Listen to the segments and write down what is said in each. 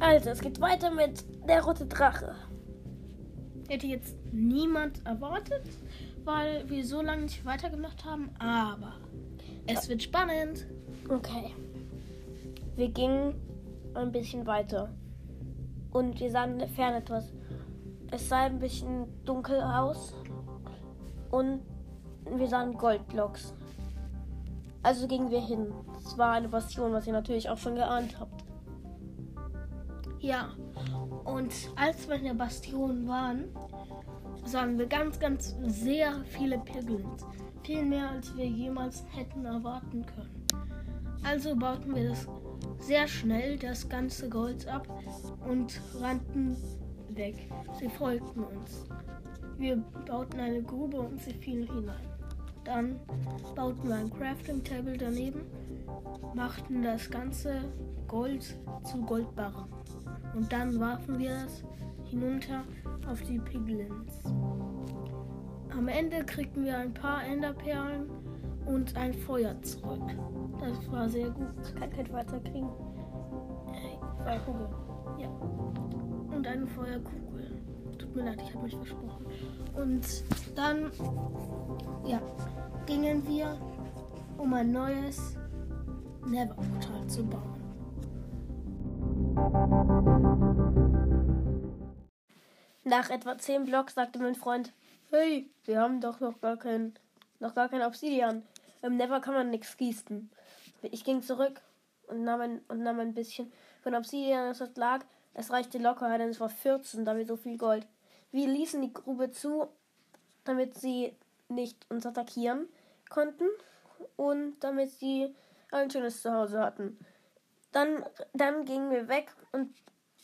Also, es geht weiter mit der rote Drache. Hätte jetzt niemand erwartet, weil wir so lange nicht weitergemacht haben, aber es wird spannend. Okay. Wir gingen ein bisschen weiter. Und wir sahen in der Ferne etwas. Es sah ein bisschen dunkel aus. Und wir sahen Goldblocks. Also gingen wir hin. Es war eine Bastion, was ihr natürlich auch schon geahnt habt. Ja, und als wir in der Bastion waren, sahen wir ganz, ganz sehr viele Piglins. Viel mehr, als wir jemals hätten erwarten können. Also bauten wir das sehr schnell das ganze Gold ab und rannten weg. Sie folgten uns. Wir bauten eine Grube und sie fielen hinein. Dann bauten wir ein Crafting Table daneben, machten das ganze Gold zu Goldbarren. Und dann warfen wir es hinunter auf die Piglins. Am Ende kriegten wir ein paar Enderperlen und ein Feuer zurück. Das war sehr gut. Ich kann kein Feuer kriegen. Feuerkugel. Ja. Und eine Feuerkugel. Tut mir leid, ich habe mich versprochen. Und dann, ja, gingen wir, um ein neues Never-Portal zu bauen. Nach etwa 10 Blocks sagte mein Freund, hey, wir haben doch noch gar kein, noch gar kein Obsidian. Im Never kann man nichts gießen. Ich ging zurück und nahm ein, und nahm ein bisschen von Obsidian, das lag. Es reichte locker, denn es war 14, damit so viel Gold. Wir ließen die Grube zu, damit sie nicht uns attackieren konnten und damit sie ein schönes Zuhause hatten. Dann, dann gingen wir weg und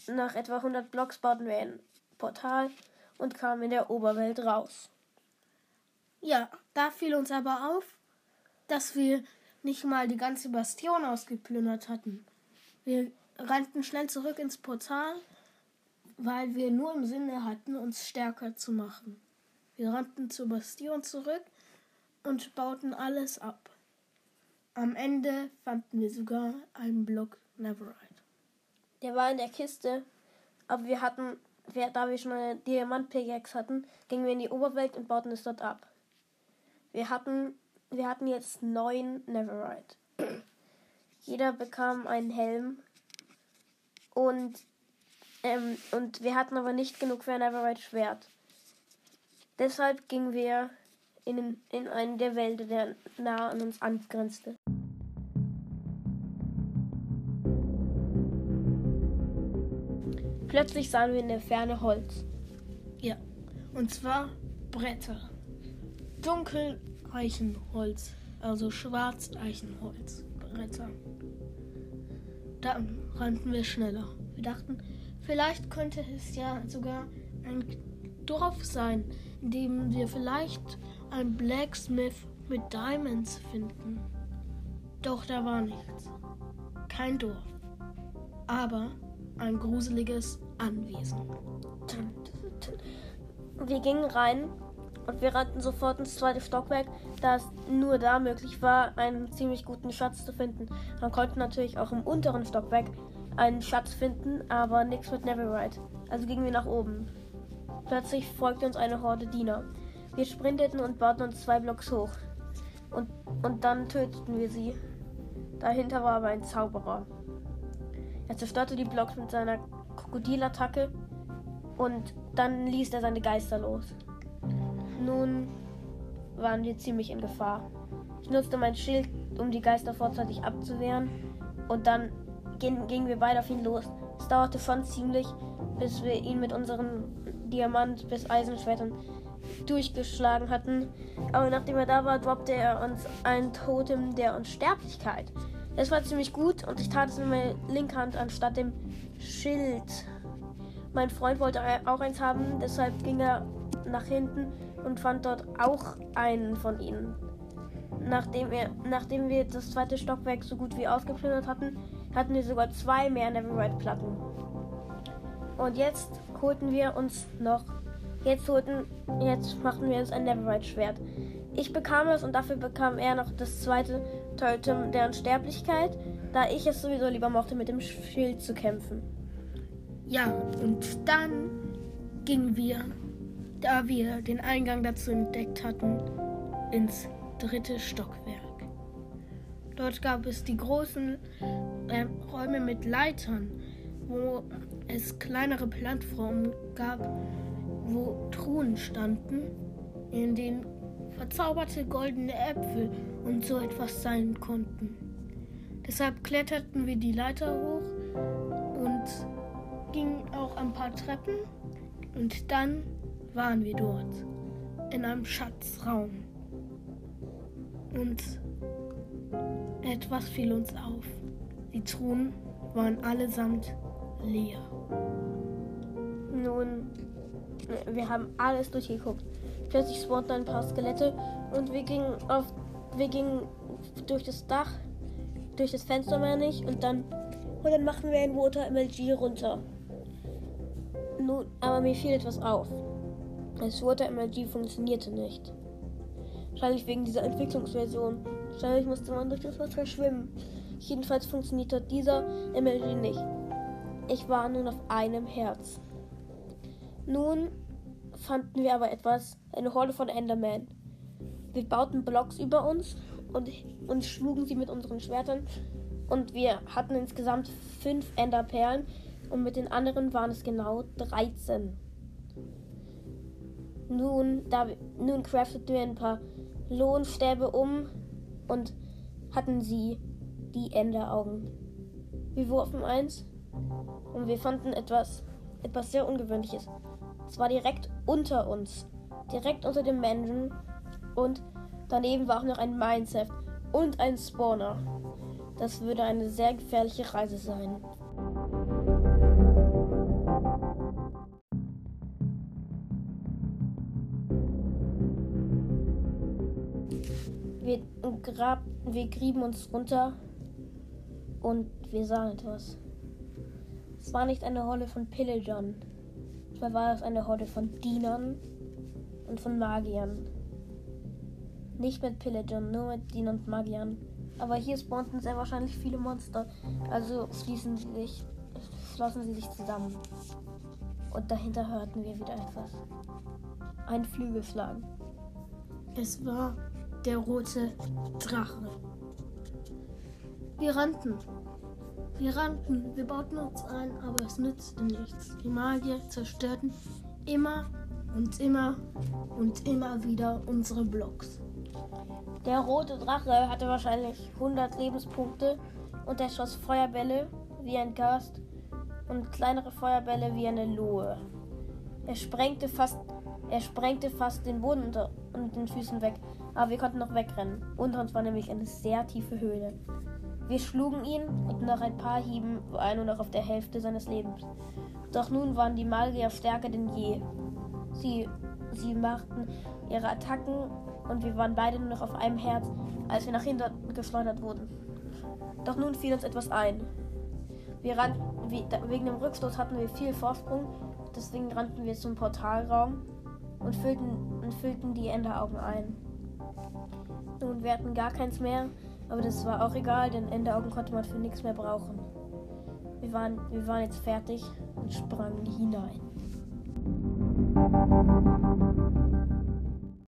nach etwa 100 Blocks bauten wir ein Portal und kamen in der Oberwelt raus. Ja, da fiel uns aber auf, dass wir nicht mal die ganze Bastion ausgeplündert hatten. Wir rannten schnell zurück ins Portal, weil wir nur im Sinne hatten, uns stärker zu machen. Wir rannten zur Bastion zurück und bauten alles ab. Am Ende fanden wir sogar einen Block Neverite. Der war in der Kiste, aber wir hatten, da wir schon eine Diamant-Pickaxe hatten, gingen wir in die Oberwelt und bauten es dort ab. Wir hatten, wir hatten jetzt neun Neverite. Jeder bekam einen Helm und, ähm, und wir hatten aber nicht genug für ein Neverite Schwert. Deshalb gingen wir in, in einen der Wälder, der nah an uns angrenzte. Plötzlich sahen wir in der Ferne Holz. Ja, und zwar Bretter. Dunkeleichenholz, also Schwarzeichenholz. Bretter. Dann rannten wir schneller. Wir dachten, vielleicht könnte es ja sogar ein Dorf sein, in dem wir vielleicht einen Blacksmith mit Diamonds finden. Doch da war nichts. Kein Dorf. Aber ein gruseliges Anwesen. Wir gingen rein und wir rannten sofort ins zweite Stockwerk, da es nur da möglich war, einen ziemlich guten Schatz zu finden. Man konnte natürlich auch im unteren Stockwerk einen Schatz finden, aber nichts mit Neverite. Also gingen wir nach oben. Plötzlich folgte uns eine Horde Diener. Wir sprinteten und bauten uns zwei Blocks hoch. Und, und dann töteten wir sie. Dahinter war aber ein Zauberer. Er zerstörte die Blocks mit seiner Krokodilattacke und dann ließ er seine Geister los. Nun waren wir ziemlich in Gefahr. Ich nutzte mein Schild, um die Geister vorzeitig abzuwehren und dann gingen wir beide auf ihn los. Es dauerte schon ziemlich, bis wir ihn mit unseren Diamant- bis Eisenschwertern durchgeschlagen hatten. Aber nachdem er da war, droppte er uns ein Totem der Unsterblichkeit. Das war ziemlich gut und ich tat es mit meiner linken Hand anstatt dem Schild. Mein Freund wollte auch eins haben, deshalb ging er nach hinten und fand dort auch einen von ihnen. Nachdem wir, nachdem wir das zweite Stockwerk so gut wie ausgeplündert hatten, hatten wir sogar zwei mehr Neverite-Platten. Und jetzt holten wir uns noch. Jetzt holten. Jetzt machten wir uns ein Neverite-Schwert. Ich bekam es und dafür bekam er noch das zweite Totem der Unsterblichkeit, da ich es sowieso lieber mochte, mit dem Schild zu kämpfen. Ja, und dann gingen wir, da wir den Eingang dazu entdeckt hatten, ins dritte Stockwerk. Dort gab es die großen äh, Räume mit Leitern, wo es kleinere Plattformen gab, wo Truhen standen, in denen verzauberte goldene Äpfel und so etwas sein konnten. Deshalb kletterten wir die Leiter hoch und gingen auch ein paar Treppen und dann waren wir dort in einem Schatzraum. Und etwas fiel uns auf. Die Truhen waren allesamt leer. Nun, wir haben alles durchgeguckt. Plötzlich spawnten ein paar Skelette und wir gingen auf, wir gingen durch das Dach, durch das Fenster meine ich, und dann, und dann machten wir ein Water MLG runter. Nun, aber mir fiel etwas auf. Das Water MLG funktionierte nicht. Wahrscheinlich wegen dieser Entwicklungsversion. Wahrscheinlich musste man durch das Wasser schwimmen. Jedenfalls funktionierte dieser MLG nicht. Ich war nun auf einem Herz. Nun fanden wir aber etwas, eine Horde von Enderman. Wir bauten Blocks über uns und, und schlugen sie mit unseren Schwertern. Und wir hatten insgesamt fünf Enderperlen und mit den anderen waren es genau 13. Nun, da, nun crafteten wir ein paar Lohnstäbe um und hatten sie die Enderaugen. Wir wurfen eins und wir fanden etwas, etwas sehr Ungewöhnliches. Es war direkt unter uns, direkt unter dem Menschen und daneben war auch noch ein Mindset und ein Spawner. Das würde eine sehr gefährliche Reise sein. Grab, wir grieben uns runter und wir sahen etwas. Es war nicht eine Rolle von Pillagern. Zwar war es eine Horde von Dienern und von Magiern. Nicht mit Pillagern, nur mit Dienern und Magiern. Aber hier spawnten sehr wahrscheinlich viele Monster. Also schließen sie sich, schlossen sie sich zusammen. Und dahinter hörten wir wieder etwas. Ein Flügelschlag. Es war der rote Drache. Wir rannten. Wir rannten, wir bauten uns ein, aber es nützte nichts. Die Magier zerstörten immer und immer und immer wieder unsere Blocks. Der rote Drache hatte wahrscheinlich 100 Lebenspunkte und er schoss Feuerbälle wie ein Gast und kleinere Feuerbälle wie eine Lohe. Er sprengte fast, er sprengte fast den Boden unter, den Füßen weg, aber wir konnten noch wegrennen. Unter uns war nämlich eine sehr tiefe Höhle. Wir schlugen ihn und nach ein paar Hieben war er nur noch auf der Hälfte seines Lebens. Doch nun waren die Magier stärker denn je. Sie, sie machten ihre Attacken und wir waren beide nur noch auf einem Herz, als wir nach hinten geschleudert wurden. Doch nun fiel uns etwas ein. Wir rannten, wegen dem Rückstoß hatten wir viel Vorsprung, deswegen rannten wir zum Portalraum und füllten, und füllten die Enderaugen ein. Nun, wir hatten gar keins mehr aber das war auch egal, denn Enderaugen konnte man für nichts mehr brauchen. Wir waren, wir waren jetzt fertig und sprangen hinein.